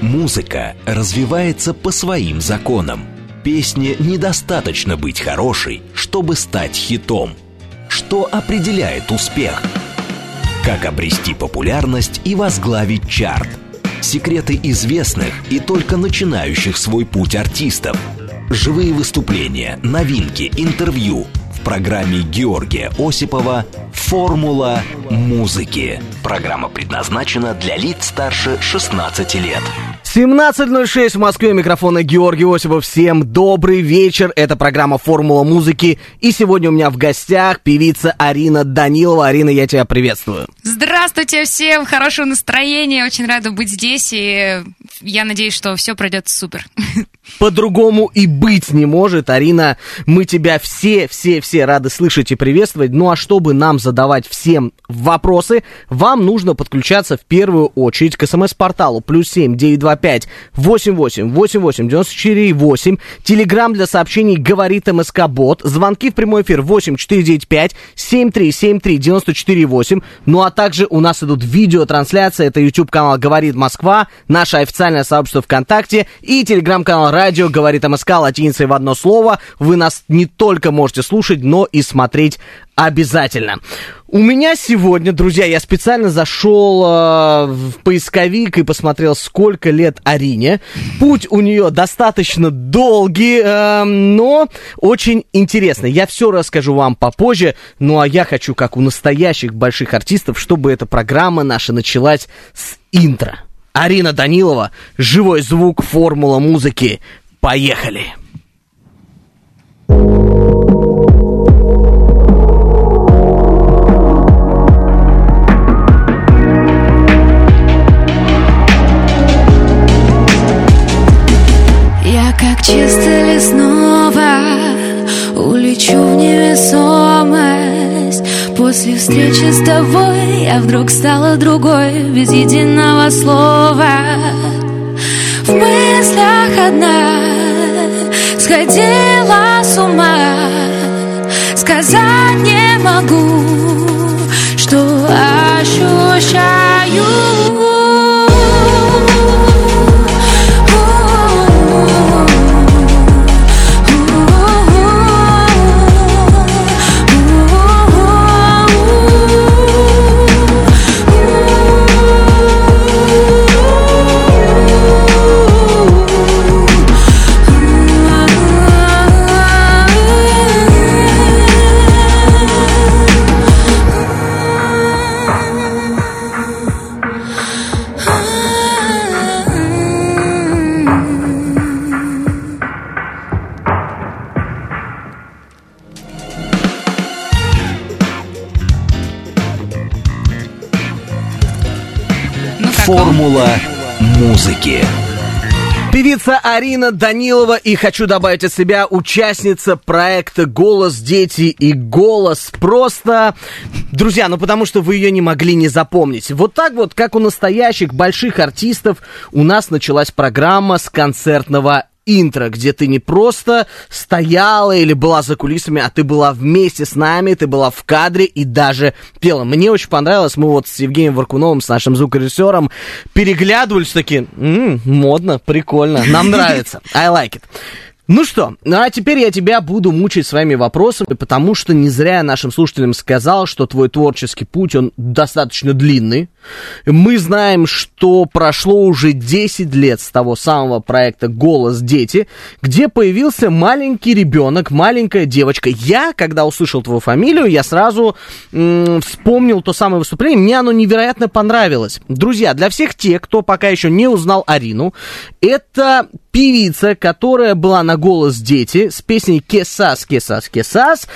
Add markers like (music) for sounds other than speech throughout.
Музыка развивается по своим законам. Песне недостаточно быть хорошей, чтобы стать хитом. Что определяет успех? Как обрести популярность и возглавить чарт? Секреты известных и только начинающих свой путь артистов. Живые выступления, новинки, интервью – в программе Георгия Осипова «Формула музыки». Программа предназначена для лиц старше 16 лет. 17.06 в Москве. Микрофона Георгий Осипов. Всем добрый вечер. Это программа «Формула музыки». И сегодня у меня в гостях певица Арина Данилова. Арина, я тебя приветствую. Здравствуйте всем. Хорошего настроения. Очень рада быть здесь. И я надеюсь, что все пройдет супер. (laughs) По-другому и быть не может. Арина, мы тебя все, все, все рады слышать и приветствовать. Ну а чтобы нам задавать всем вопросы, вам нужно подключаться в первую очередь к смс-порталу плюс семь девять два пять восемь восемь восемь для сообщений говорит МСК Бот. Звонки в прямой эфир восемь четыре девять пять семь три семь три девяносто четыре восемь. Ну а также у нас идут видеотрансляции. Это YouTube канал Говорит Москва, наше официальное сообщество ВКонтакте и телеграм-канал Радио Говорит МСК латиницей в одно слово. Вы нас не только можете слушать, но и смотреть обязательно. У меня сегодня, друзья, я специально зашел э, в поисковик и посмотрел, сколько лет Арине. Путь у нее достаточно долгий, э, но очень интересный. Я все расскажу вам попозже. Ну а я хочу, как у настоящих больших артистов, чтобы эта программа наша началась с интро. Арина Данилова, живой звук, формула музыки. Поехали! Я как чисто лесного улечу в невесомость После встречи с тобой я вдруг стала другой Без единого слова. В мыслях одна сходила с ума. Сказать не могу, что ощущаю Формула музыки. Певица Арина Данилова и хочу добавить от себя участница проекта «Голос дети» и «Голос просто». Друзья, ну потому что вы ее не могли не запомнить. Вот так вот, как у настоящих больших артистов, у нас началась программа с концертного интро, где ты не просто стояла или была за кулисами, а ты была вместе с нами, ты была в кадре и даже пела. Мне очень понравилось, мы вот с Евгением Варкуновым, с нашим звукорежиссером, переглядывались такие, «М, модно, прикольно, нам (laughs) нравится, I like it. Ну что, ну а теперь я тебя буду мучить своими вопросами, потому что не зря я нашим слушателям сказал, что твой творческий путь, он достаточно длинный. Мы знаем, что прошло уже 10 лет с того самого проекта «Голос дети», где появился маленький ребенок, маленькая девочка. Я, когда услышал твою фамилию, я сразу м, вспомнил то самое выступление, мне оно невероятно понравилось. Друзья, для всех тех, кто пока еще не узнал Арину, это певица, которая была на «Голос дети» с песней «Кесас, кесас, кесас»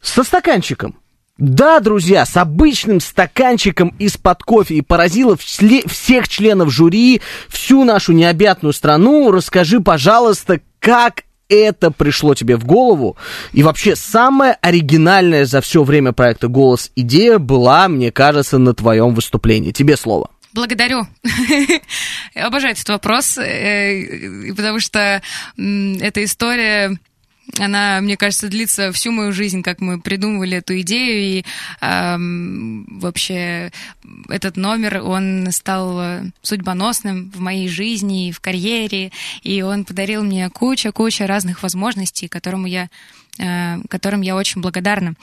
со стаканчиком. Да, друзья, с обычным стаканчиком из-под кофе и поразила всле- всех членов жюри, всю нашу необъятную страну. Расскажи, пожалуйста, как это пришло тебе в голову? И вообще, самая оригинальная за все время проекта «Голос» идея была, мне кажется, на твоем выступлении. Тебе слово. Благодарю. (laughs) Обожаю этот вопрос, э, потому что эта история Она, мне кажется, длится всю мою жизнь, как мы придумывали эту идею. И э, вообще этот номер, он стал судьбоносным в моей жизни и в карьере. И он подарил мне куча-куча разных возможностей, которому я Э, которым я очень благодарна.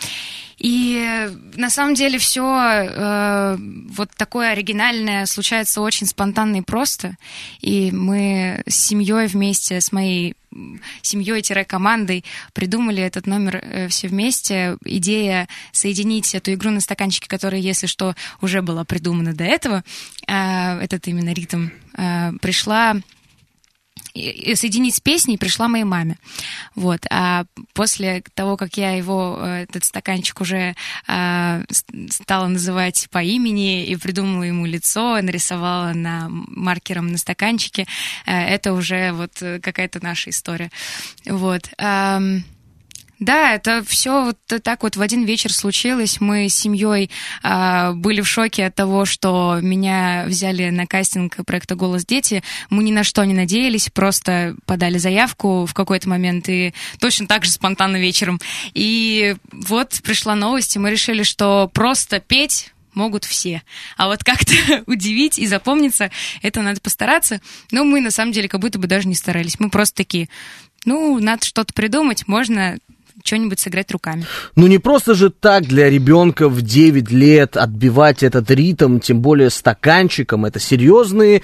И на самом деле все э, вот такое оригинальное случается очень спонтанно и просто. И мы с семьей вместе, с моей семьей-командой придумали этот номер э, все вместе. Идея соединить эту игру на стаканчике, которая, если что, уже была придумана до этого, э, этот именно ритм, э, пришла соединить с песней пришла моей маме. Вот. А после того, как я его, э, этот стаканчик уже а, стала называть по имени и придумала ему лицо, нарисовала на маркером на стаканчике, э, это уже вот какая-то наша история. Вот. Да, это все вот так вот в один вечер случилось. Мы с семьей э, были в шоке от того, что меня взяли на кастинг проекта «Голос дети». Мы ни на что не надеялись, просто подали заявку в какой-то момент и точно так же спонтанно вечером. И вот пришла новость, и мы решили, что просто петь могут все. А вот как-то (laughs) удивить и запомниться, это надо постараться. Но мы, на самом деле, как будто бы даже не старались. Мы просто такие, ну, надо что-то придумать, можно что-нибудь сыграть руками. Ну не просто же так для ребенка в 9 лет отбивать этот ритм, тем более стаканчиком. Это серьезный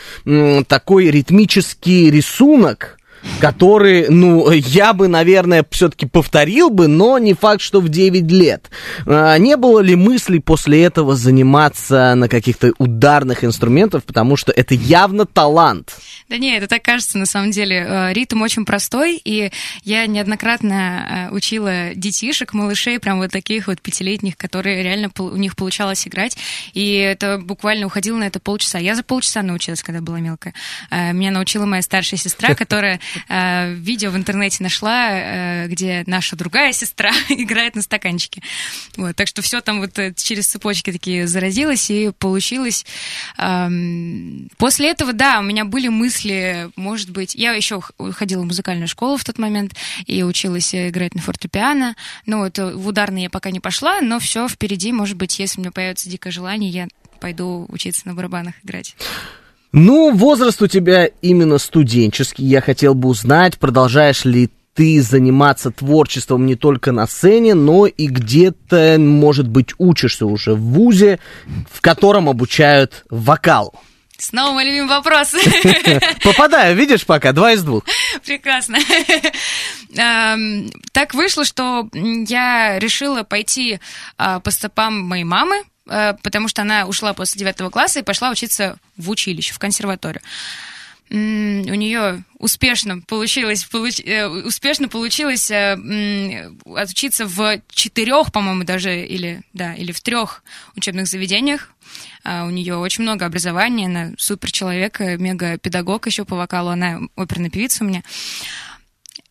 такой ритмический рисунок, который, ну, я бы, наверное, все-таки повторил бы, но не факт, что в 9 лет. А, не было ли мыслей после этого заниматься на каких-то ударных инструментах, потому что это явно талант? Да нет, это так кажется, на самом деле. Э, ритм очень простой, и я неоднократно э, учила детишек, малышей, прям вот таких вот пятилетних, которые реально у них получалось играть, и это буквально уходило на это полчаса. Я за полчаса научилась, когда была мелкая. Э, меня научила моя старшая сестра, (laughs) которая э, видео в интернете нашла, э, где наша другая сестра (laughs) играет на стаканчике. Вот, так что все там вот э, через цепочки такие заразилось и получилось. Эм, после этого, да, у меня были мысли, может быть, я еще ходила в музыкальную школу в тот момент и училась играть на фортепиано. Ну, вот в ударный я пока не пошла, но все впереди, может быть, если у меня появится дикое желание, я пойду учиться на барабанах играть. Ну, возраст у тебя именно студенческий. Я хотел бы узнать, продолжаешь ли ты заниматься творчеством не только на сцене, но и где-то, может быть, учишься уже в ВУЗе, в котором обучают вокал. Снова мой любимый вопрос. (laughs) Попадаю, видишь пока, два из двух. Прекрасно. (laughs) Так вышло, что я решила пойти а, по стопам моей мамы, потому что она ушла после девятого класса и пошла учиться в училище, в консерваторию. У нее успешно получилось, получ, э, успешно получилось э, отучиться в четырех, по-моему, даже, или, да, или в трех учебных заведениях. А у нее очень много образования, она супер человек, мега педагог еще по вокалу, она оперная певица у меня.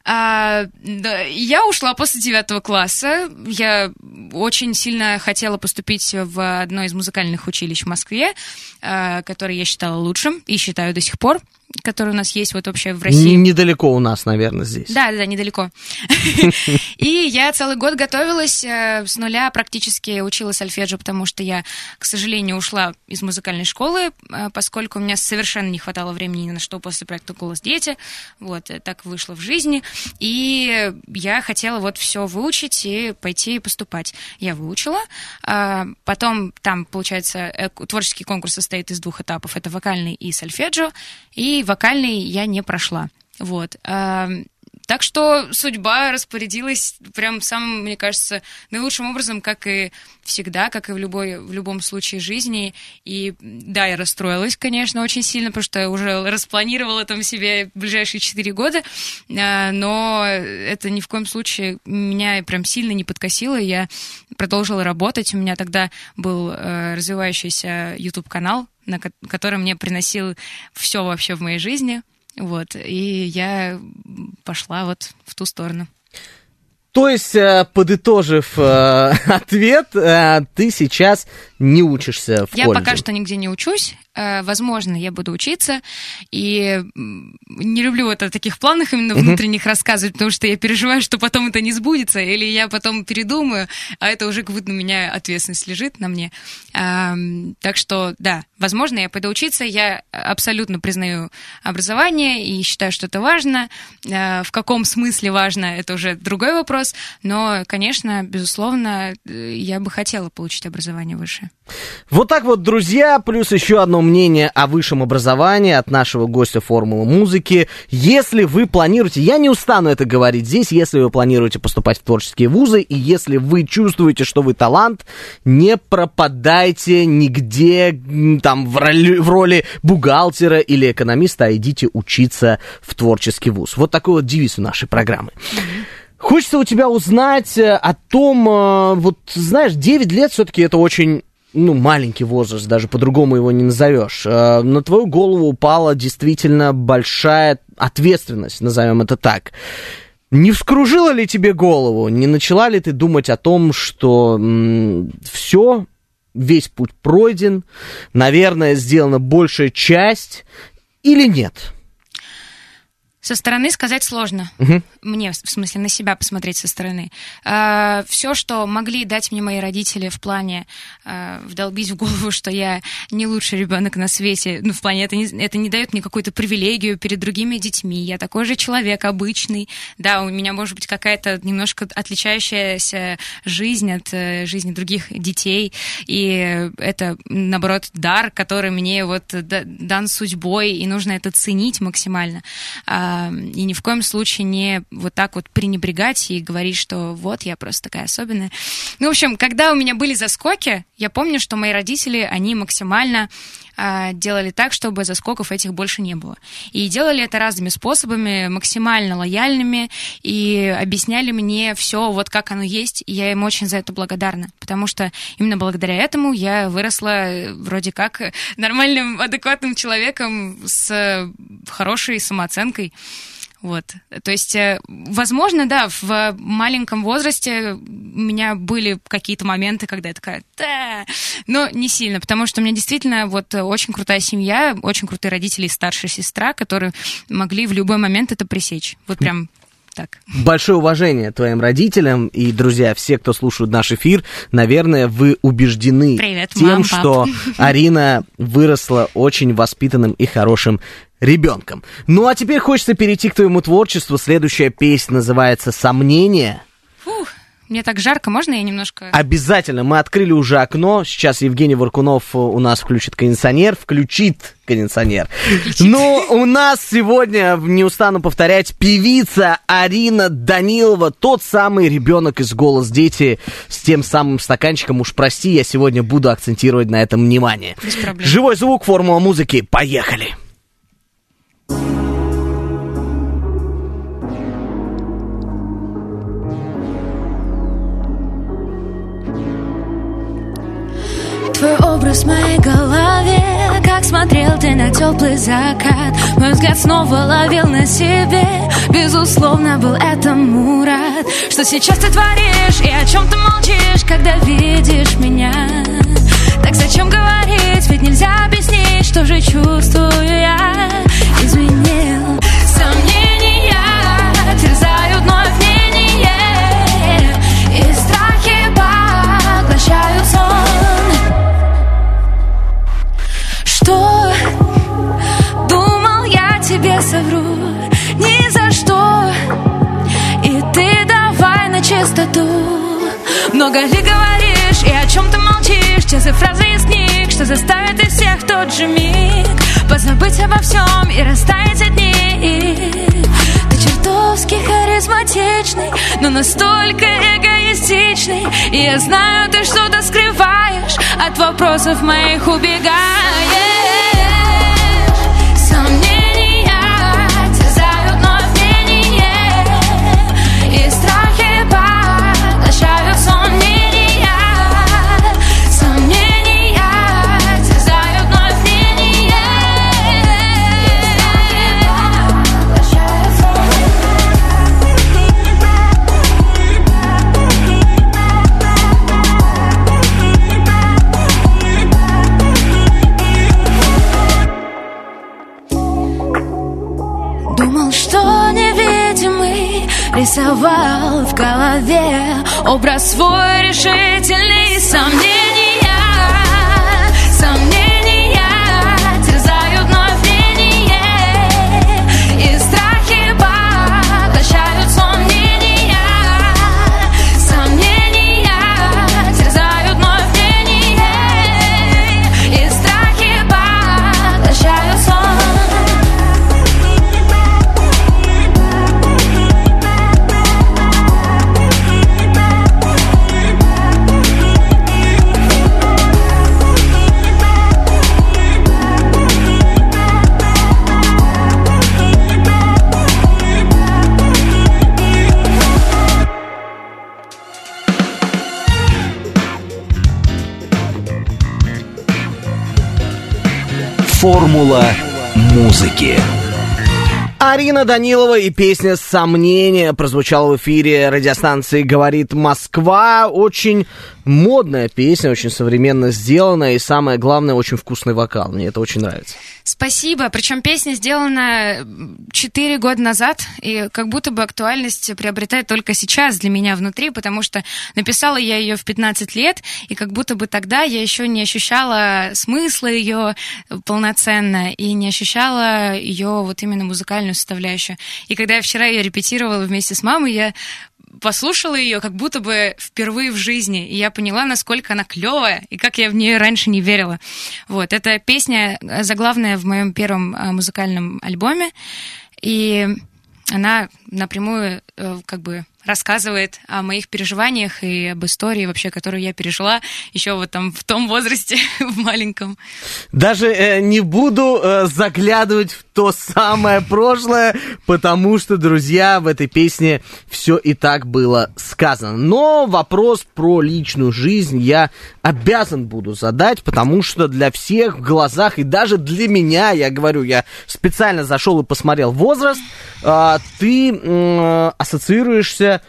А, да, я ушла после девятого класса. Я очень сильно хотела поступить в одно из музыкальных училищ в Москве, а, которое я считала лучшим и считаю до сих пор который у нас есть вот вообще в России. Недалеко у нас, наверное, здесь. Да, да, недалеко. (laughs) И я целый год готовилась э, с нуля, практически училась альфеджио, потому что я, к сожалению, ушла из музыкальной школы, э, поскольку у меня совершенно не хватало времени ни на что после проекта «Голос дети». Вот, э, так вышло в жизни. И я хотела вот все выучить и пойти поступать. Я выучила. А потом там, получается, творческий конкурс состоит из двух этапов. Это вокальный и сольфеджио. И вокальный я не прошла. Вот. Так что судьба распорядилась прям самым, мне кажется, наилучшим образом, как и всегда, как и в, любой, в любом случае жизни. И да, я расстроилась, конечно, очень сильно, потому что я уже распланировала там себе ближайшие четыре года, а, но это ни в коем случае меня прям сильно не подкосило. Я продолжила работать. У меня тогда был э, развивающийся YouTube-канал, на который мне приносил все вообще в моей жизни. Вот, и я пошла вот в ту сторону. То есть, э, подытожив э, (laughs) ответ, э, ты сейчас не учишься в я колледже? Я пока что нигде не учусь. э, возможно, я буду учиться, и не люблю вот о таких планах именно внутренних mm-hmm. рассказывать, потому что я переживаю, что потом это не сбудется, или я потом передумаю, а это уже как будто на меня ответственность лежит на мне. Так что, да, возможно, я пойду учиться, я абсолютно признаю образование и считаю, что это важно. Э, в каком смысле важно, это уже другой вопрос, но, конечно, безусловно, э, я бы хотела получить образование высшее. Вот так вот, друзья, плюс еще одно мнение о высшем образовании от нашего гостя формулы музыки. Если вы планируете, я не устану это говорить здесь, если вы планируете поступать в творческие вузы, и если вы чувствуете, что вы талант, не пропадайте нигде там в роли, в роли бухгалтера или экономиста, а идите учиться в творческий вуз. Вот такой вот девиз у нашей программы. Хочется у тебя узнать э, о том, э, вот знаешь, 9 лет все-таки это очень ну, маленький возраст, даже по-другому его не назовешь. Э, на твою голову упала действительно большая ответственность, назовем это так. Не вскружила ли тебе голову? Не начала ли ты думать о том, что все, весь путь пройден, наверное, сделана большая часть или нет? Со стороны сказать сложно. Угу. Мне, в смысле, на себя посмотреть со стороны. Э, все, что могли дать мне мои родители в плане э, вдолбить в голову, что я не лучший ребенок на свете, ну, в плане, это не, это не дает мне какую-то привилегию перед другими детьми. Я такой же человек обычный. Да, у меня может быть какая-то немножко отличающаяся жизнь от э, жизни других детей. И это, наоборот, дар, который мне вот дан судьбой, и нужно это ценить максимально. Э, и ни в коем случае не вот так вот пренебрегать и говорить, что вот, я просто такая особенная. Ну, в общем, когда у меня были заскоки, я помню, что мои родители, они максимально делали так, чтобы заскоков этих больше не было. И делали это разными способами, максимально лояльными, и объясняли мне все вот как оно есть, и я им очень за это благодарна, потому что именно благодаря этому я выросла э, вроде как нормальным, адекватным человеком с хорошей самооценкой. Вот. То есть, э, возможно, да, в маленьком возрасте у меня были какие-то моменты, когда я такая, да, но не сильно, потому что у меня действительно вот очень крутая семья, очень крутые родители и старшая сестра, которые могли в любой момент это пресечь. Вот прям так. Большое уважение твоим родителям и, друзья, все, кто слушает наш эфир, наверное, вы убеждены Привет, тем, мам, что Арина выросла очень воспитанным и хорошим ребенком. Ну а теперь хочется перейти к твоему творчеству. Следующая песня называется «Сомнение». Мне так жарко, можно я немножко... Обязательно. Мы открыли уже окно. Сейчас Евгений Варкунов у нас включит кондиционер. Включит кондиционер. Включит. Но у нас сегодня, не устану повторять, певица Арина Данилова. Тот самый ребенок из «Голос дети» с тем самым стаканчиком. Уж прости, я сегодня буду акцентировать на этом внимание. Живой звук, формула музыки. Поехали! Образ в моей голове. Как смотрел ты на теплый закат? Мой взгляд снова ловил на себе. Безусловно, был этому рад Что сейчас ты творишь и о чем ты молчишь Когда видишь меня? Так зачем говорить, ведь нельзя объяснить Что же чувствую я. Изменил Много ли говоришь и о чем ты молчишь. За фразы из книг, что заставит из всех тот же миг. Позабыть обо всем и растаять одни. Ты чертовски харизматичный Но настолько эгоистичный. И я знаю, ты что-то скрываешь От вопросов моих убегаешь Рисовал в голове образ свой решительный Сомнения, сомнения Формула музыки. Арина Данилова и песня «Сомнения» прозвучала в эфире радиостанции «Говорит Москва». Очень модная песня, очень современно сделанная и, самое главное, очень вкусный вокал. Мне это очень нравится. Спасибо. Причем песня сделана 4 года назад, и как будто бы актуальность приобретает только сейчас для меня внутри, потому что написала я ее в 15 лет, и как будто бы тогда я еще не ощущала смысла ее полноценно, и не ощущала ее вот именно музыкальную составляющую. И когда я вчера ее репетировала вместе с мамой, я послушала ее как будто бы впервые в жизни, и я поняла, насколько она клевая, и как я в нее раньше не верила. Вот, эта песня заглавная в моем первом а, музыкальном альбоме, и она напрямую э, как бы рассказывает о моих переживаниях и об истории вообще, которую я пережила еще вот там в том возрасте, (laughs) в маленьком. Даже э, не буду э, заглядывать в то самое прошлое, потому что, друзья, в этой песне все и так было сказано. Но вопрос про личную жизнь я обязан буду задать, потому что для всех в глазах, и даже для меня, я говорю, я специально зашел и посмотрел возраст, э, ты э, ассоциируешься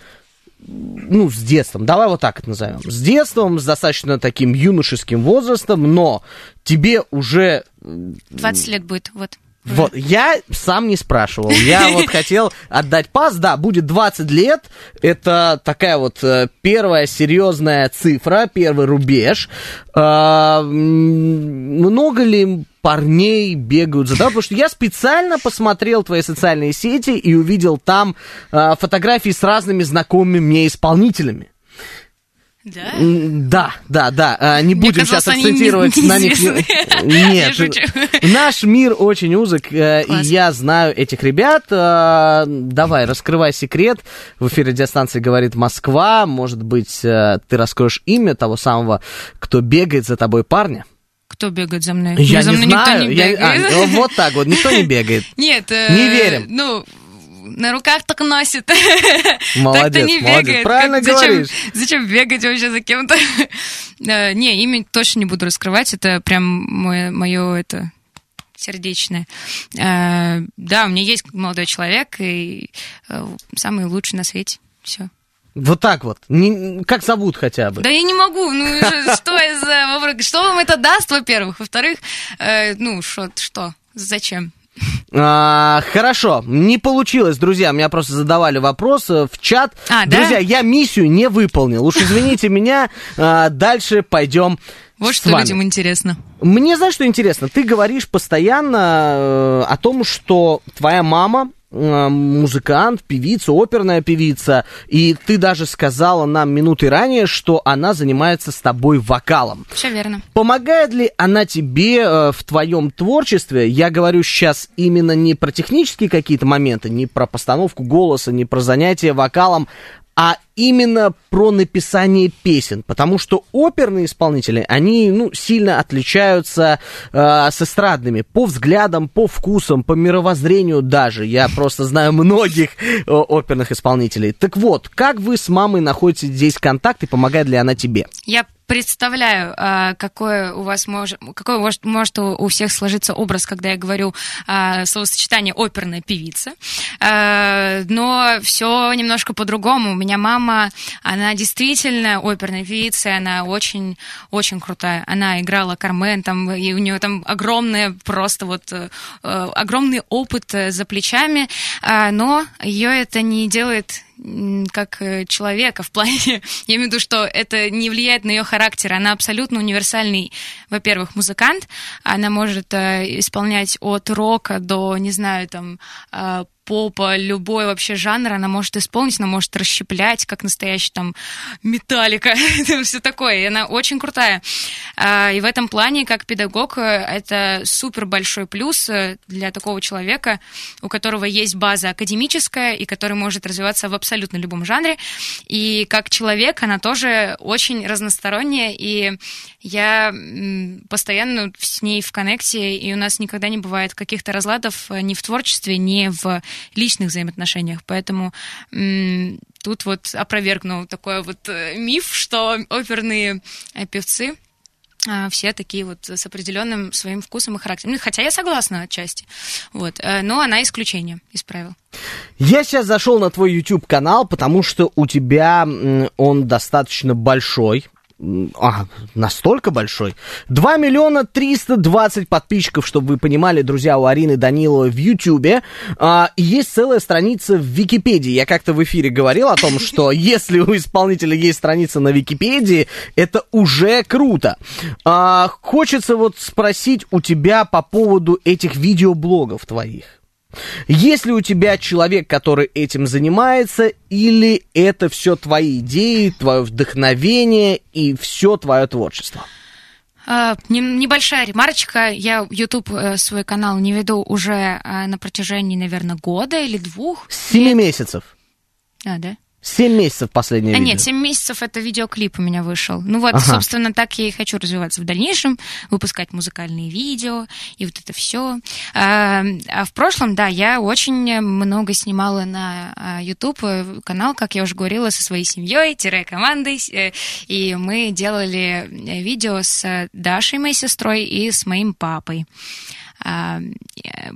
ну, с детством, давай вот так это назовем, с детством, с достаточно таким юношеским возрастом, но тебе уже... 20 лет будет, вот. Вот, я сам не спрашивал. Я (laughs) вот хотел отдать пас. Да, будет 20 лет. Это такая вот э, первая серьезная цифра, первый рубеж. А, много ли парней бегают за тобой, потому что я специально посмотрел твои социальные сети и увидел там а, фотографии с разными знакомыми мне исполнителями. Да? Да, да, да. А, не будем казалось, сейчас акцентировать не- на них. Нет. Наш мир очень узок, э, и Класс. я знаю этих ребят. Э, Давай, раскрывай секрет. В эфире радиостанции говорит Москва. Может быть, э, ты раскроешь имя того самого, кто бегает за тобой парня? Кто бегает за мной? Я за не мной знаю. никто не Я- бегает. а, вот так вот, никто не (laughs) бегает. Нет. э, Не верим. Ну, на руках так носит. (laughs) Молодец, Так-то не молодец. бегает. Правильно Как- зачем- говоришь. Зачем бегать вообще за кем-то? (laughs) Э, Не, имя точно не буду раскрывать. Это прям мое это сердечное. Э, Да, у меня есть молодой человек и самый лучший на свете. Все. Вот так вот. Не- как зовут хотя бы? Да я не могу. Ну (laughs) что что вопрос? Что вам это даст, во-первых? Во-вторых, э, ну что, что? Зачем? А, хорошо, не получилось, друзья. Меня просто задавали вопрос э, в чат. А, да? друзья, я миссию не выполнил. Уж извините меня. а, Дальше пойдем. Вот что вами. людям интересно. Мне знаешь, что интересно? Ты говоришь постоянно э, о том, что твоя мама э, музыкант, певица, оперная певица, и ты даже сказала нам минуты ранее, что она занимается с тобой вокалом. Все верно. Помогает ли она тебе э, в твоем творчестве? Я говорю сейчас именно не про технические какие-то моменты, не про постановку голоса, не про занятия вокалом, а именно про написание песен, потому что оперные исполнители, они ну, сильно отличаются э, с эстрадными по взглядам, по вкусам, по мировоззрению даже. Я просто знаю многих э, оперных исполнителей. Так вот, как вы с мамой находите здесь контакт и помогает ли она тебе? Я представляю, а, какой у вас может, какой может, может у всех сложиться образ, когда я говорю а, словосочетание оперная певица. А, Но все немножко по-другому. У меня мама, она действительно оперная певица, она очень, очень крутая. Она играла Кармен, там, и у нее там огромная просто вот э, огромный опыт э, за плечами, но ее это не делает как э, человека в плане, (laughs) я имею в виду, что это не влияет на ее характер, она абсолютно универсальный, во-первых, музыкант, она может э, исполнять от рока до, не знаю, там, э, попа, любой вообще жанр она может исполнить, она может расщеплять, как настоящий там металлика, (laughs) все такое. И она очень крутая. А, и в этом плане, как педагог, это супер большой плюс э, для такого человека, у которого есть база академическая и который может развиваться в абсолютно любом жанре. И как человек она тоже очень разносторонняя, и я постоянно с ней в коннекте, и у нас никогда не бывает каких-то разладов ни в творчестве, ни в личных взаимоотношениях. Поэтому тут вот опровергну такой вот э, миф, что оперные э, певцы а, все такие вот с определенным своим вкусом и характером. Ну, хотя я согласна отчасти. Вот. Э, но она исключение из правил. Я сейчас зашел на твой YouTube канал, потому что у тебя он достаточно большой. А, настолько большой. 2 миллиона 320 подписчиков, чтобы вы понимали, друзья, у Арины Даниловой в Ютьюбе. А, есть целая страница в Википедии. Я как-то в эфире говорил о том, (laughs) что если у исполнителя есть страница на Википедии, это уже круто. А, хочется вот спросить у тебя по поводу этих видеоблогов твоих. Есть ли у тебя человек, который этим занимается, или это все твои идеи, твое вдохновение и все твое творчество? Uh, небольшая ремарочка. Я YouTube uh, свой канал не веду уже uh, на протяжении, наверное, года или двух. Семи месяцев. А, да? Семь месяцев последнее а, видео. Нет, семь месяцев это видеоклип у меня вышел. Ну вот, ага. собственно, так я и хочу развиваться в дальнейшем, выпускать музыкальные видео и вот это все. А, а в прошлом, да, я очень много снимала на а, YouTube э, канал, как я уже говорила, со своей семьей, тире командой, э, и мы делали видео с Дашей, моей сестрой, и с моим папой. А,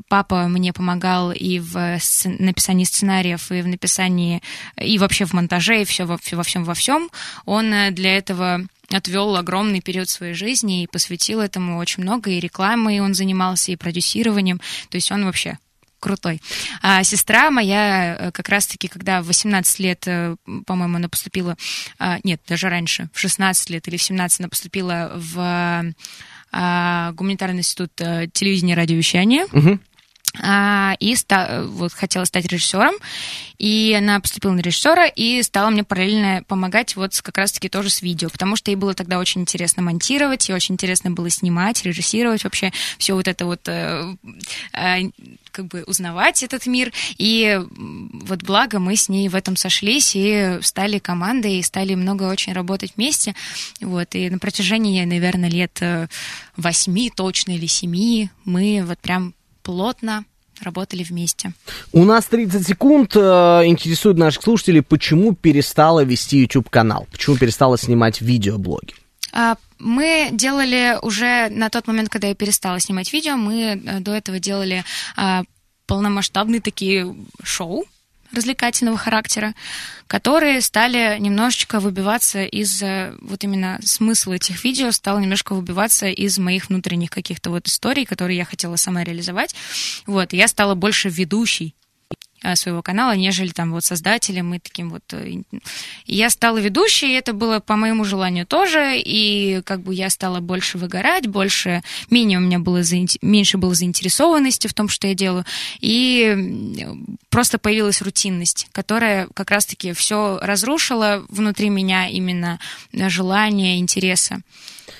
папа мне помогал и в написании сценариев, и в написании, и вообще в монтаже, и все во, всем во всем. Он э, для этого отвел огромный период своей жизни и посвятил этому очень много, и рекламой он занимался, и продюсированием. То есть он вообще крутой. А сестра моя э, как раз-таки, когда в 18 лет, э, по-моему, она поступила, а, нет, даже раньше, в 16 лет или в 17 она поступила в гуманитарный институт э, телевидения и радиовещания. Угу. А, и ста, вот, хотела стать режиссером, и она поступила на режиссера и стала мне параллельно помогать вот как раз-таки тоже с видео, потому что ей было тогда очень интересно монтировать, и очень интересно было снимать, режиссировать вообще все вот это вот э, э, как бы узнавать этот мир, и вот благо мы с ней в этом сошлись и стали командой, и стали много очень работать вместе, вот, и на протяжении, наверное, лет э, восьми точно или семи мы вот прям плотно работали вместе. У нас 30 секунд. Э, интересует наших слушателей, почему перестала вести YouTube-канал? Почему перестала снимать видеоблоги? А, мы делали уже на тот момент, когда я перестала снимать видео, мы э, до этого делали а, полномасштабные такие шоу, развлекательного характера, которые стали немножечко выбиваться из э, вот именно смысла этих видео, стал немножко выбиваться из моих внутренних каких-то вот историй, которые я хотела сама реализовать. Вот, я стала больше ведущей своего канала, нежели там вот создателем и таким вот. Э, я стала ведущей, и это было по моему желанию тоже, и как бы я стала больше выгорать, больше, менее у меня было, меньше было заинтересованности в том, что я делаю, и просто появилась рутинность, которая как раз-таки все разрушила внутри меня именно желание, интереса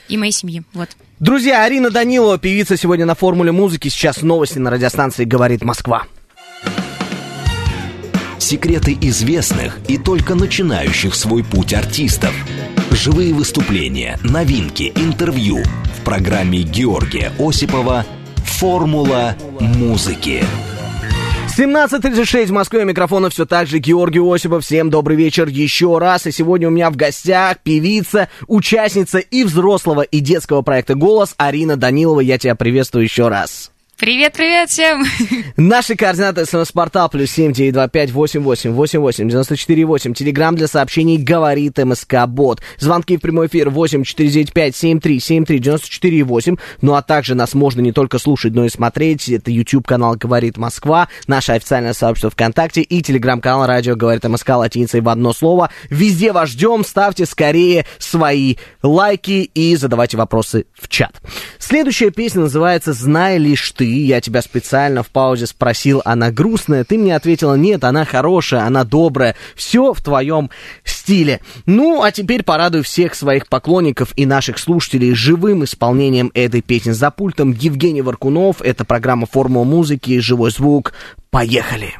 и моей семьи, вот. Друзья, Арина Данилова, певица сегодня на Формуле музыки. Сейчас новости на радиостанции «Говорит Москва» секреты известных и только начинающих свой путь артистов. Живые выступления, новинки, интервью в программе Георгия Осипова «Формула музыки». 17.36 в Москве, микрофона все так же Георгий Осипов. Всем добрый вечер еще раз. И сегодня у меня в гостях певица, участница и взрослого, и детского проекта «Голос» Арина Данилова. Я тебя приветствую еще раз. Привет, привет всем! Наши координаты смс-портал плюс семь девять два пять восемь восемь восемь восемь девяносто четыре восемь. Телеграмм для сообщений говорит МСК Бот. Звонки в прямой эфир восемь четыре девять пять семь три семь три девяносто четыре восемь. Ну а также нас можно не только слушать, но и смотреть. Это YouTube канал Говорит Москва, наше официальное сообщество ВКонтакте и телеграм-канал Радио Говорит МСК латиницей в одно слово. Везде вас ждем. Ставьте скорее свои лайки и задавайте вопросы в чат. Следующая песня называется «Знай лишь ты» я тебя специально в паузе спросил, она грустная, ты мне ответила, нет, она хорошая, она добрая, все в твоем стиле. Ну, а теперь порадую всех своих поклонников и наших слушателей живым исполнением этой песни за пультом Евгений Варкунов, это программа «Формула музыки», «Живой звук». Поехали!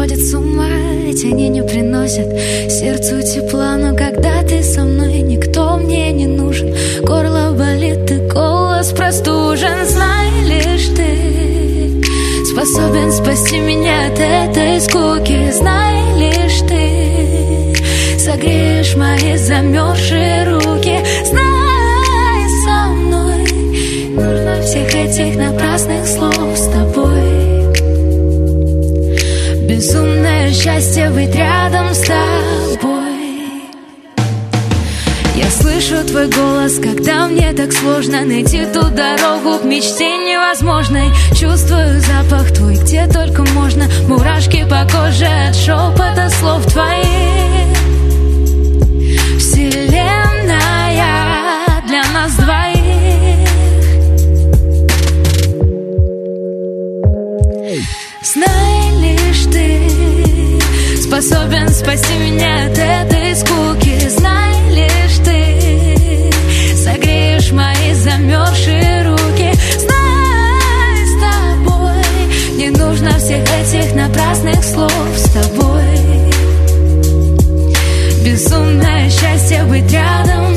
Сводят с ума, эти они не приносят сердцу тепла, но когда ты со мной, никто мне не нужен. Горло болит и голос простужен, знай лишь ты способен спасти меня от этой скуки, знай лишь ты согреешь мои замерзшие Счастье быть рядом с тобой. Я слышу твой голос, когда мне так сложно Найти ту дорогу к мечте невозможной. Чувствую запах твой, где только можно. Мурашки по коже от шепота слов твоих способен спасти меня от этой скуки. Знай лишь ты Согреешь мои замерзшие руки. Знай с тобой Не нужно всех этих напрасных слов с тобой. Безумное счастье быть рядом.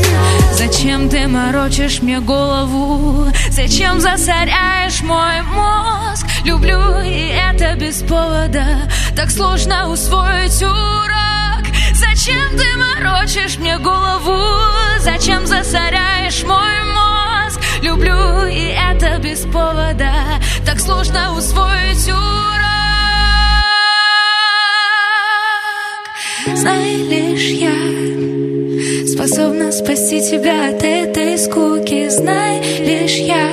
Зачем ты морочишь мне голову? Зачем засоряешь мой мозг? Люблю, и это без повода Так сложно усвоить урок. Зачем ты морочишь мне голову? Зачем засоряешь мой мозг? Люблю, и это без повода. Так сложно усвоить урок. Знай лишь я Способна спасти тебя от этой скуки. Знай лишь я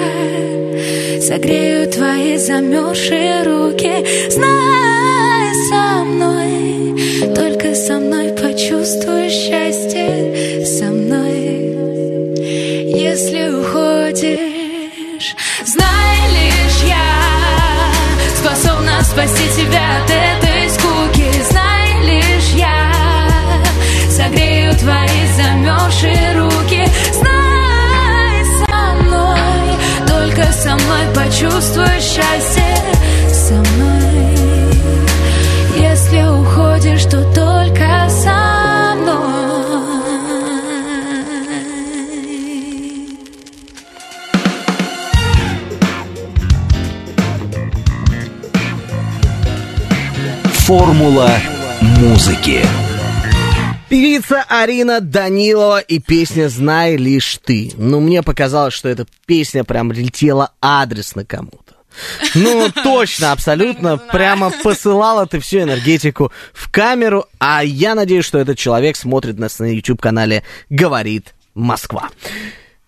Согрею твои замерзшие руки. Знай со мной. Только со мной почувствуешь счастье Со мной. Если уходишь Знай лишь я Способна спасти тебя от этой скуки. Знай лишь я Согрею твои замерзшие руки. Со мной почувствуешь счастье Формула музыки. Певица Арина Данилова и песня «Знай лишь ты». Ну, мне показалось, что эта песня прям летела адресно кому-то. Ну, точно, абсолютно. Прямо посылала ты всю энергетику в камеру. А я надеюсь, что этот человек смотрит нас на YouTube-канале «Говорит Москва».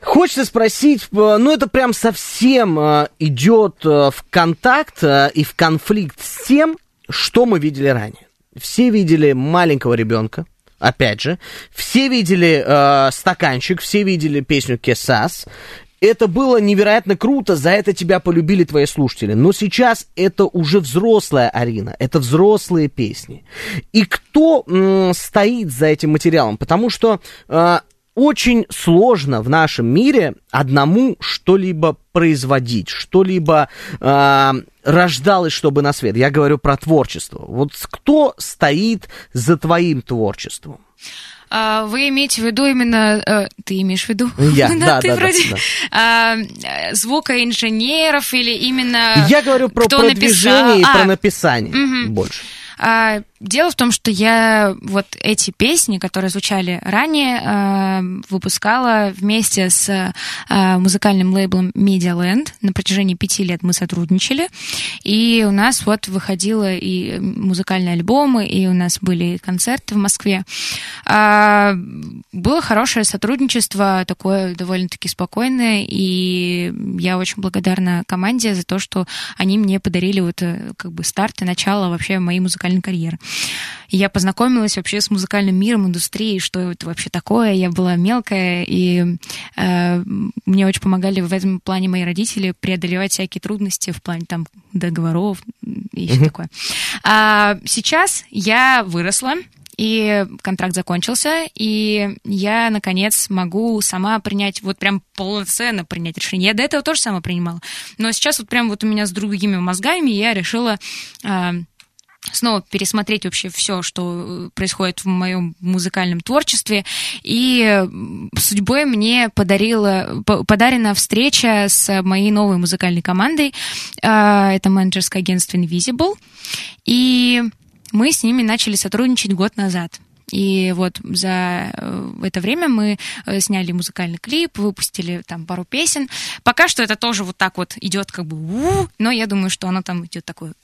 Хочется спросить, э, ну это прям совсем э, идет э, в контакт и в конфликт с тем, что мы видели ранее. Все видели маленького ребенка, опять же. Все видели э, стаканчик, все видели песню Кесас. Это было невероятно круто, за это тебя полюбили твои слушатели. Но сейчас это уже взрослая Арина, это взрослые песни. И кто м, стоит за этим материалом? Потому что э, очень сложно в нашем мире одному что-либо производить, что-либо э, рождалось, чтобы на свет. Я говорю про творчество. Вот кто стоит за твоим творчеством? А, вы имеете в виду именно... Э, ты имеешь в виду? Я, (laughs) да, ты да, вроде да, а, э, звукоинженеров или именно... Я говорю про продвижение написал? и про А, написание мгм. больше. А, дело в том, что я вот эти песни, которые звучали ранее, а, выпускала вместе с а, музыкальным лейблом Medialand. На протяжении пяти лет мы сотрудничали. И у нас вот выходило и музыкальные альбомы, и у нас были концерты в Москве. Было хорошее сотрудничество, такое довольно-таки спокойное, и я очень благодарна команде за то, что они мне подарили вот э, как бы старт и начало вообще моей музыкальной карьеры. И я познакомилась вообще с музыкальным миром, индустрией, что это вообще такое. Я была мелкая, и э, мне очень помогали в этом плане мои родители преодолевать всякие трудности в плане там договоров и все такое. А сейчас я выросла, и контракт закончился, и я, наконец, могу сама принять, вот прям полноценно принять решение. Я до этого тоже сама принимала, но сейчас вот прям вот у меня с другими мозгами я решила а, снова пересмотреть вообще все, что э, происходит в моем музыкальном творчестве. И судьбой мне подарила, по- подарена встреча с моей новой музыкальной командой. А, Это менеджерское агентство Invisible. И мы с ними начали сотрудничать год назад. И вот за э, это время мы э, сняли музыкальный клип, выпустили там пару песен. Пока что это тоже вот так вот идет как бы, но я думаю, что оно там идет такое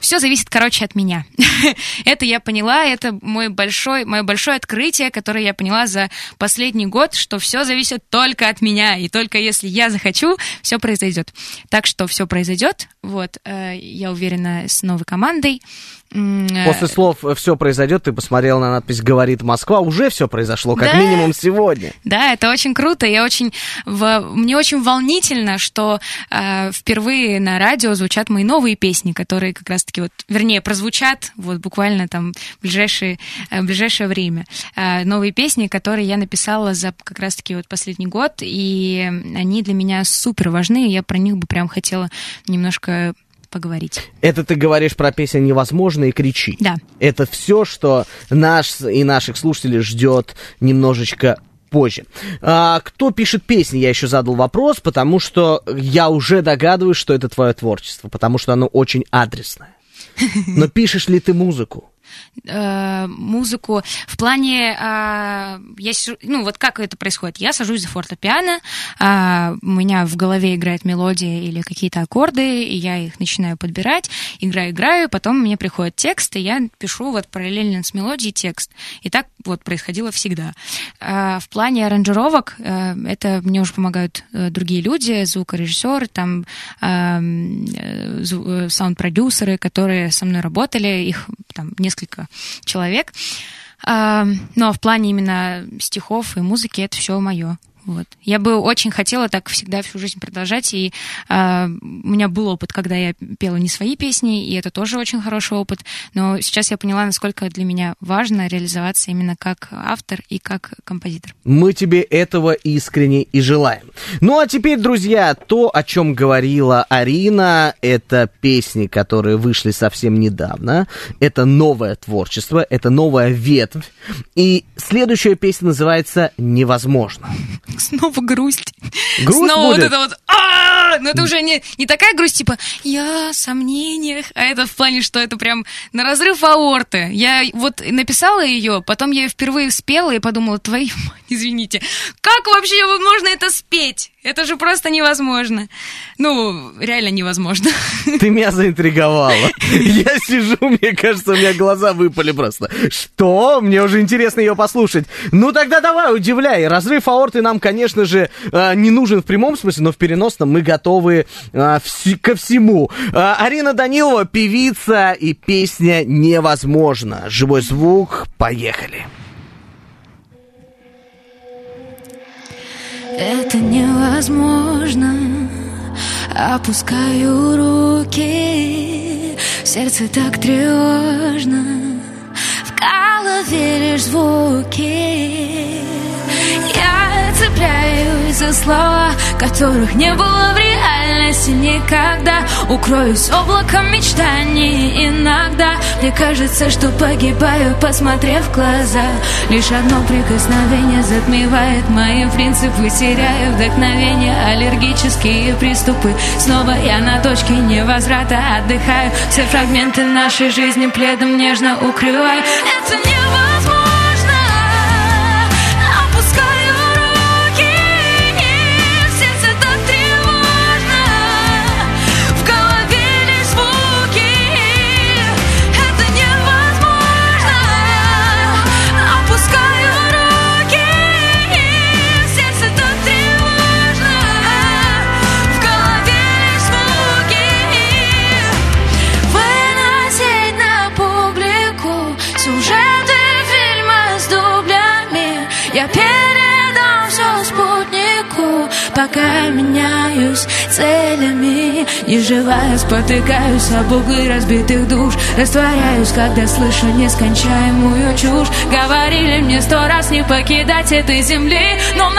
все зависит, короче, от меня. (laughs) это я поняла, это мой большой, мое большое открытие, которое я поняла за последний год, что все зависит только от меня, и только если я захочу, все произойдет. Так что все произойдет, вот, э, я уверена, с новой командой. Э, После слов «все произойдет» ты посмотрел на надпись «Говорит Москва». Уже все произошло, как Да. минимум сегодня. Да, это очень круто. Я очень, в- мне очень волнительно, что э, впервые на радио звучат мои новые песни, которые как раз-таки вот, вернее, прозвучат вот буквально там в ближайшее, э, в ближайшее время. Э, новые песни, которые я написала за как раз-таки вот последний год, и они для меня супер важны. и Я про них бы прям хотела немножко поговорить. Это ты говоришь про песню «Невозможно» и «Кричи». Да. Это все, что наш и наших слушателей ждет немножечко позже. А, кто пишет песни, я еще задал вопрос, потому что я уже догадываюсь, что это твое творчество, потому что оно очень адресное. Но пишешь ли ты музыку? Э, музыку. В плане а, я ну вот как это происходит. Я сажусь за фортепиано а, у меня в голове играет мелодия или какие-то аккорды и я их начинаю подбирать играю играю потом мне приходит текст и я пишу вот параллельно с мелодией текст. И так вот происходило всегда. А, в плане аранжировок э, это мне уже помогают э, другие люди звукорежиссеры там а, м, э, э, саунд-продюсеры которые со мной работали их там несколько человек. А, но в плане именно стихов и музыки это все мое. Вот. Я бы очень хотела так всегда всю жизнь продолжать, и а, у меня был опыт, когда я пела не свои песни, и это тоже очень хороший опыт, но сейчас я поняла, насколько для меня важно реализоваться именно как автор и как композитор. Мы тебе этого искренне и желаем. Ну а теперь, друзья, то, о чем говорила Арина, это песни, которые вышли совсем недавно. Это новое творчество, это новая ветвь. И следующая песня называется «Невозможно». (laughs) Снова грусть. Грусть Снова будет? вот это вот. «А-а-а!» Но это уже не, не такая грусть, типа я в сомнениях, а это в плане, что это прям на разрыв аорты. Я вот написала ее, потом я ее впервые спела и подумала, твою мать, извините, как вообще можно это спеть? Это же просто невозможно. Ну, реально невозможно. Ты меня заинтриговала. Я сижу, мне кажется, у меня глаза выпали просто. Что? Мне уже интересно ее послушать. Ну тогда давай, удивляй. Разрыв аорты нам, конечно же, э, не нужен в прямом смысле, но в переносном мы готовы вси- ко всему. Э, Арина Данилова, певица и песня «Невозможно». Живой звук, поехали. Это невозможно. Опускаю руки. Сердце так тревожно. В голове лишь звуки Я цепляюсь за слова, которых не было в реальности никогда. Укроюсь облаком мечтаний иногда. Мне кажется, что погибаю, посмотрев в глаза. Лишь одно прикосновение затмевает мои принципы. Теряю вдохновение, аллергические приступы. Снова я на точке невозврата отдыхаю. Все фрагменты нашей жизни пледом нежно укрываю. Это невозможно Живая, спотыкаюсь об углы разбитых душ Растворяюсь, когда слышу нескончаемую чушь. Говорили мне сто раз не покидать этой земли Но в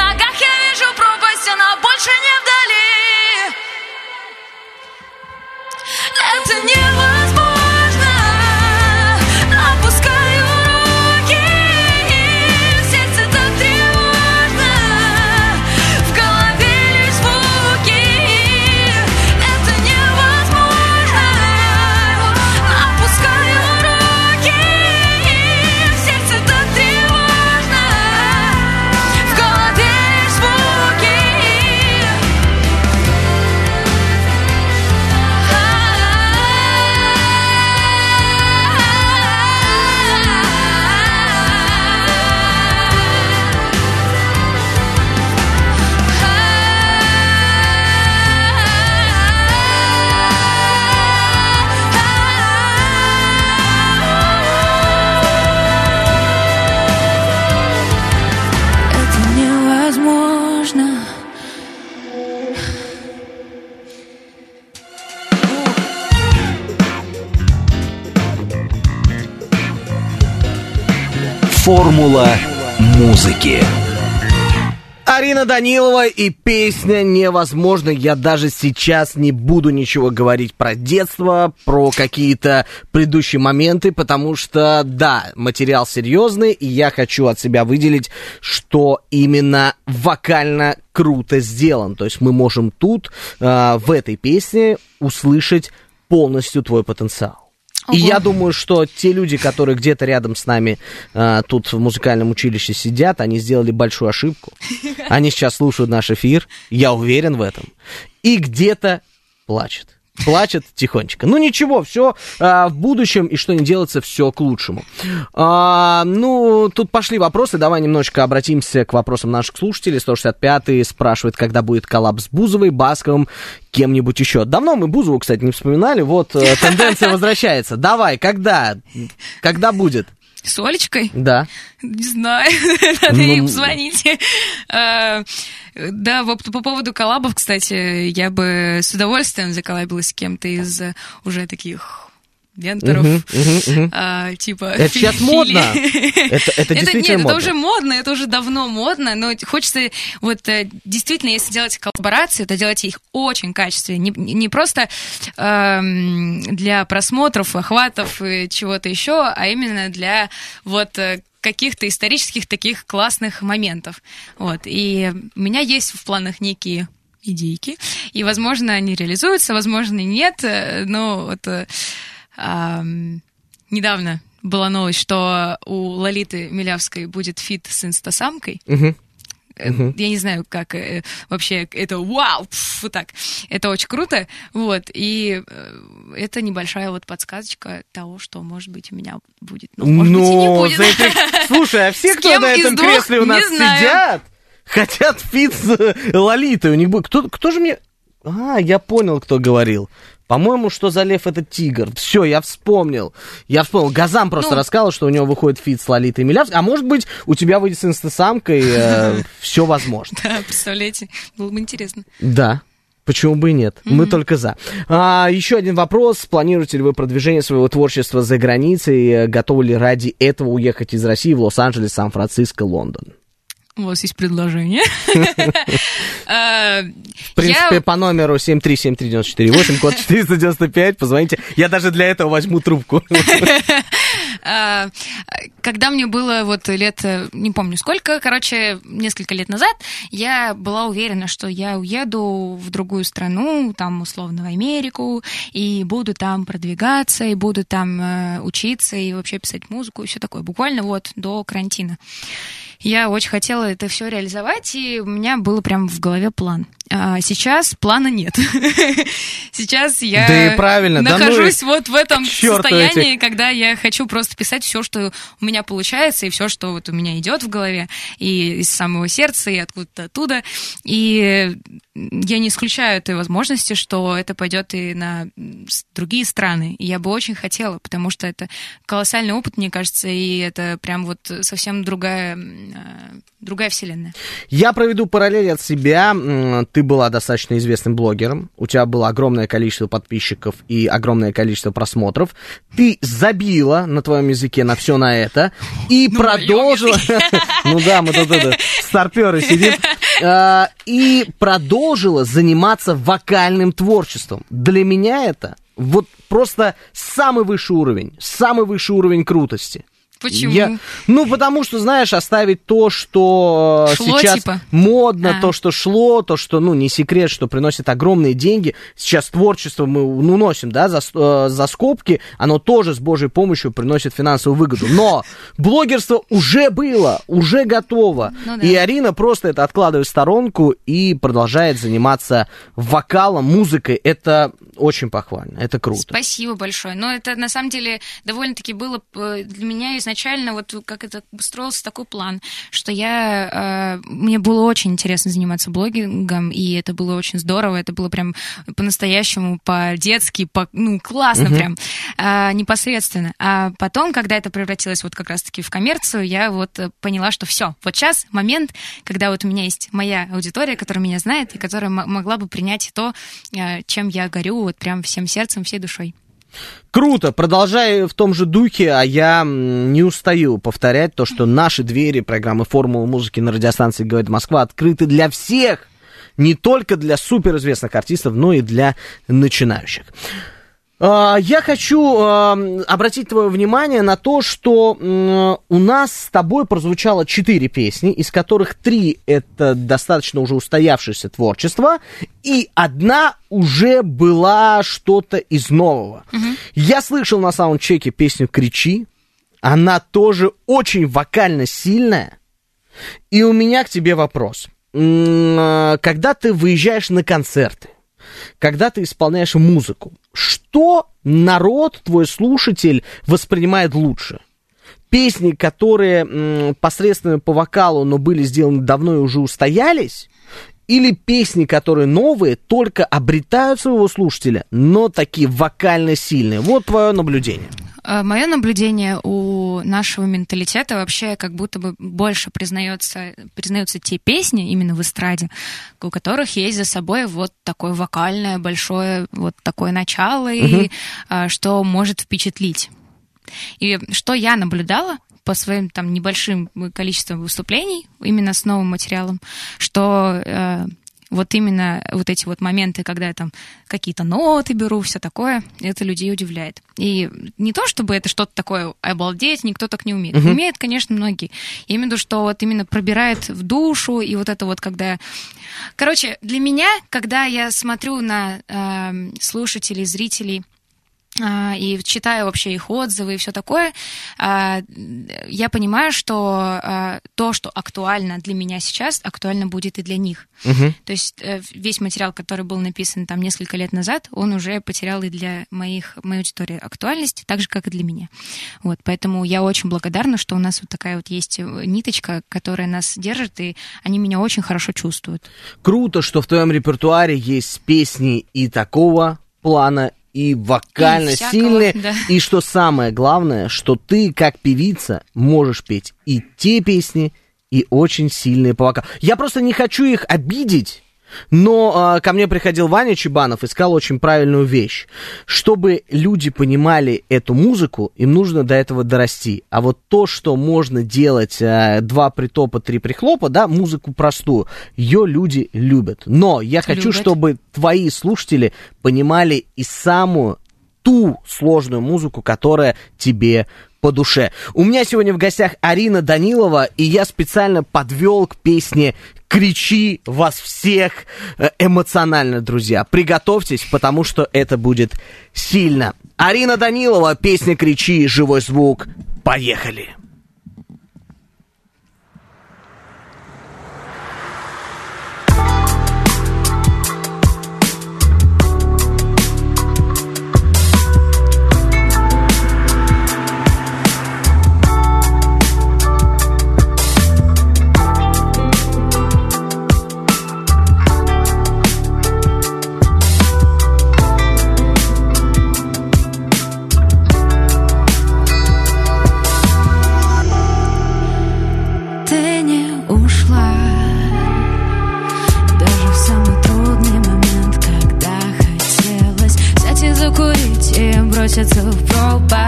Формула музыки. Арина Данилова и песня «Невозможно». Я даже сейчас не буду ничего говорить про детство, про какие-то предыдущие моменты, потому что, да, материал серьезный, и я хочу от себя выделить, что именно вокально круто сделан. То есть мы можем тут, э, в этой песне, услышать полностью твой потенциал. И я думаю, что те люди, которые где-то рядом с нами а, тут в музыкальном училище сидят, они сделали большую ошибку. (laughs) Они сейчас слушают наш эфир, я уверен в этом. И где-то плачут плачет тихонечко. Ну ничего, все а, в будущем, и что не делается, все к лучшему. А, ну, тут пошли вопросы, давай немножечко обратимся к вопросам наших слушателей. 165-й спрашивает, когда будет коллапс с Бузовой, Басковым, кем-нибудь еще. Давно мы Бузову, кстати, не вспоминали, вот э, тенденция (laughs) возвращается. Давай, когда? Когда будет? С Олечкой? Да. Не знаю, (laughs) надо ну... им звонить. А, да, по поводу коллабов, кстати, я бы с удовольствием заколлабилась с кем-то из уже таких uh-huh. А, типа... Это (laughs) сейчас фили. модно. Это, это действительно Нет, модно. это уже модно, это уже давно модно, но хочется вот э, действительно, если делать коллаборации, то делать их очень качественно, не, не просто э, для просмотров, охватов и чего-то еще, а именно для вот э, каких-то исторических таких классных моментов. Вот. И у меня есть в планах некие идейки, и, возможно, они реализуются, возможно, нет, э, но вот недавно была новость, что у Лолиты Милявской будет фит с инстасамкой. Угу. Uh-huh. Я не знаю, как э, вообще это вау, пф, вот так. Это очень круто. Вот. И э, это небольшая вот подсказочка того, что, может быть, у меня будет. Ну, может Но, быть, и не будет. Этим... (laughs) Слушай, а все, кто на этом кресле у нас сидят, хотят feat с Лолитой. У них будет... Кто, кто же мне... А, я понял, кто говорил. По-моему, что за лев этот тигр. Все, я вспомнил. Я вспомнил. Газан просто ну, рассказал, что у него выходит feat с Лолитой Милявской. А может быть, у тебя выйдет с Инстасамкой. Э, (laughs) все возможно. Да, представляете, было бы интересно. Да. Почему бы и нет? Mm-hmm. Мы только за. А, еще один вопрос. Планируете ли вы продвижение своего творчества за границей? Готовы ли ради этого уехать из России в Лос-Анджелес, Сан-Франциско, Лондон? У вас есть предложение. (laughs) В принципе, по номеру 7373948, код 495, позвоните. Я даже для этого возьму трубку. А, (laughs) когда мне было вот лет, не помню сколько, короче, несколько лет назад, я была уверена, что я уеду в другую страну, там, условно, в Америку, и буду там продвигаться, и буду там э, учиться, и вообще писать музыку, и все такое. Буквально вот до карантина. Я очень хотела это все реализовать, и у меня был прям в голове план. А сейчас плана нет. (laughs) сейчас я да и правильно, нахожусь да ну вот в этом состоянии, эти... когда я хочу просто писать все, что у меня получается, и все, что вот у меня идет в голове, и из самого сердца, и откуда-то оттуда. И я не исключаю этой возможности, что это пойдет и на другие страны. И я бы очень хотела, потому что это колоссальный опыт, мне кажется, и это прям вот совсем другая, другая вселенная. Я проведу параллель от себя. Ты была достаточно известным блогером, у тебя было огромное количество подписчиков и огромное количество просмотров. Ты забила на твоем языке на все на это и ну, продолжила... (laughs) Ну да, мы тут старперы сидим. А, и продолжила заниматься вокальным творчеством. Для меня это вот просто самый высший уровень, самый высший уровень крутости. Почему? Я, ну, потому что, знаешь, оставить то, что э, шло, сейчас типа? модно, а. то, что шло, то, что, ну, не секрет, что приносит огромные деньги. Сейчас творчество мы ну, носим, да, за, э, за скобки, оно тоже с Божьей помощью приносит финансовую выгоду. Но блогерство уже было, уже готово. Ну, да. И Арина просто это откладывает в сторонку и продолжает заниматься вокалом, музыкой. Это очень похвально, это круто. Спасибо большое. Но это, на самом деле, довольно-таки было э, для меня из изначально вот как это строился такой план, что я... Э, мне было очень интересно заниматься блогингом, и это было очень здорово, это было прям по-настоящему, по-детски, по, ну, классно uh-huh. прям, э, непосредственно. А потом, когда это превратилось вот как раз-таки в коммерцию, я вот поняла, что все, вот сейчас момент, когда вот у меня есть моя аудитория, которая меня знает, и которая могла бы принять то, э, чем я горю вот прям всем сердцем, всей душой. Круто, продолжай в том же духе, а я не устаю повторять то, что наши двери программы «Формула музыки» на радиостанции «Говорит Москва» открыты для всех, не только для суперизвестных артистов, но и для начинающих. А, я хочу обратить твое внимание на то, что у нас с тобой прозвучало четыре песни, из которых три это достаточно уже устоявшееся творчество, и одна уже была что-то из нового. Угу. Я слышал на саундчеке песню «Кричи», она тоже очень вокально сильная, и у меня к тебе вопрос. А, когда ты выезжаешь на концерты, когда ты исполняешь музыку, что народ, твой слушатель, воспринимает лучше? Песни, которые м, посредственно по вокалу, но были сделаны давно и уже устоялись? Или песни, которые новые, только обретают своего слушателя, но такие вокально сильные? Вот твое наблюдение. Э, Мое наблюдение у нашего менталитета вообще как будто бы больше признается, признаются те песни именно в эстраде, у которых есть за собой вот такое вокальное большое вот такое начало, угу. и а, что может впечатлить. И что я наблюдала по своим там небольшим количествам выступлений именно с новым материалом, что э, вот именно вот эти вот моменты, когда я там какие-то ноты беру, все такое, это людей удивляет. И не то, чтобы это что-то такое обалдеть, никто так не умеет. Uh-huh. Умеют, конечно, многие. Я имею в виду, что вот именно пробирает в душу, и вот это вот когда... Короче, для меня, когда я смотрю на э, слушателей, зрителей, и читаю вообще их отзывы и все такое, а, я понимаю, что а, то, что актуально для меня сейчас, актуально будет и для них. Угу. То есть э, весь материал, который был написан там несколько лет назад, он уже потерял и для моих, моей аудитории актуальность, так же, как и для меня. Вот, поэтому я очень благодарна, что у нас вот такая вот есть ниточка, которая нас держит, и они меня очень хорошо чувствуют. Круто, что в твоем репертуаре есть песни и такого плана, и вокально и сильные. Да. И что самое главное, что ты, как певица, можешь петь и те песни, и очень сильные по вокалу. Я просто не хочу их обидеть, Но а, ко мне приходил Ваня Чебанов и сказал очень правильную вещь. Чтобы люди понимали эту музыку, им нужно до этого дорасти. А вот то, что можно делать а, два притопа, три прихлопа, да, музыку простую, ее люди любят. Но я хочу, Любят. чтобы твои слушатели понимали и самую ту сложную музыку, которая тебе по душе. У меня сегодня в гостях Арина Данилова, и я специально подвел к песне «Кричи вас всех» э, эмоционально, друзья. Приготовьтесь, потому что это будет сильно. Арина Данилова, песня «Кричи», живой звук. Поехали. И броситься в пропасть.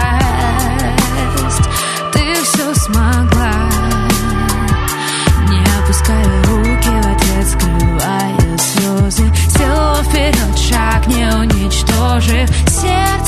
Ты все смогла. Не опуская руки в ответ, скрывая слезы Сделала вперед шаг, не уничтожив. Сердце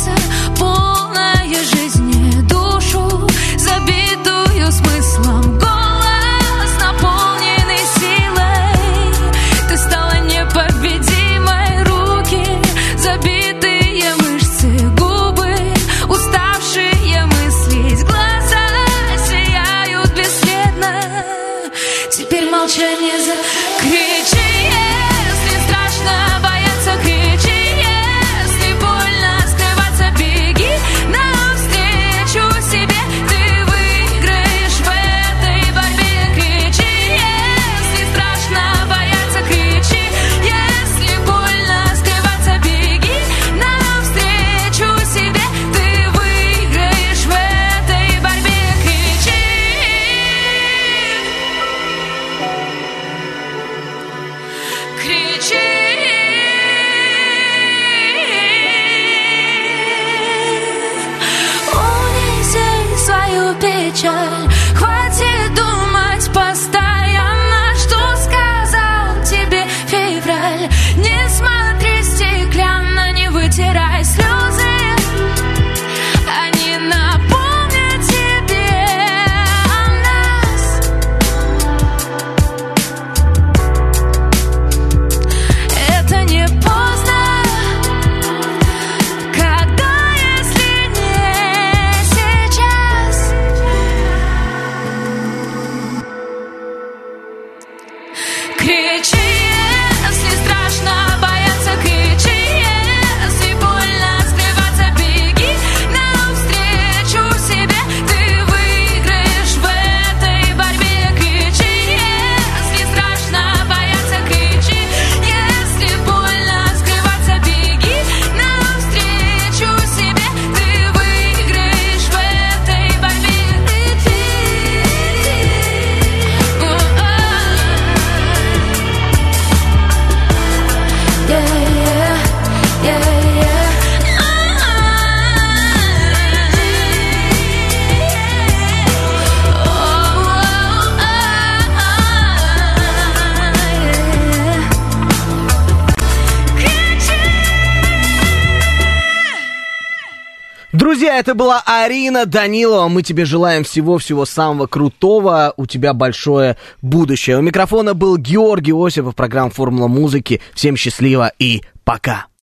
это была Арина Данилова. Мы тебе желаем всего-всего самого крутого. У тебя большое будущее. У микрофона был Георгий Осипов, программа «Формула музыки». Всем счастливо и пока.